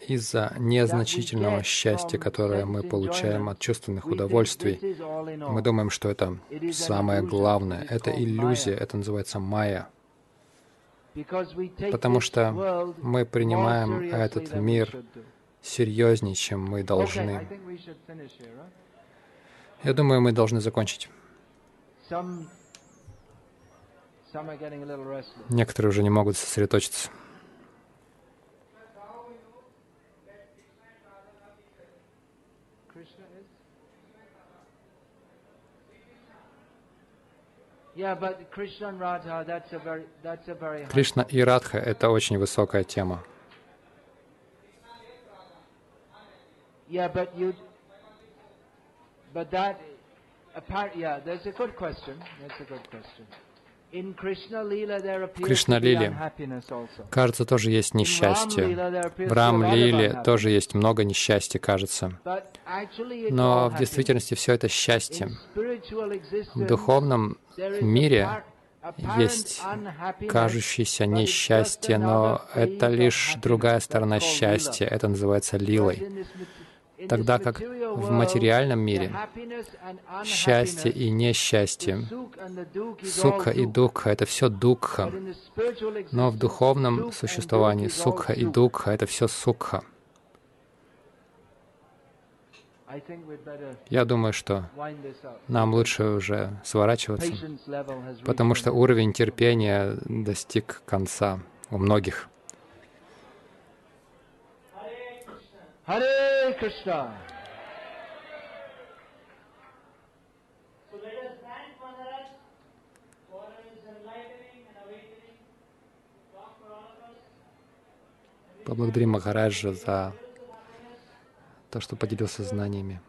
из-за незначительного счастья, которое мы получаем от чувственных удовольствий, мы думаем, что это самое главное. Это иллюзия, это называется майя. Потому что мы принимаем этот мир серьезнее, чем мы должны. Я думаю, мы должны закончить. Некоторые уже не могут сосредоточиться. Кришна и Радха — это очень высокая тема. Yeah, but you, but that, apart, yeah, that's a good question. That's a good question. В Кришна-лиле, кажется, тоже есть несчастье. В Рам-лиле тоже есть много несчастья, кажется. Но в действительности все это счастье. В духовном мире есть кажущееся несчастье, но это лишь другая сторона счастья. Это называется лилой. Тогда как в материальном мире счастье и несчастье, сукха и дукха — это все дукха. Но в духовном существовании сукха и дукха — это все сукха. Я думаю, что нам лучше уже сворачиваться, потому что уровень терпения достиг конца у многих. Hare Krishna. So let us thank Maharaj for his enlightening and awakening talk for all of us. Поблагодарим Махараджа за то, что поделился знаниями.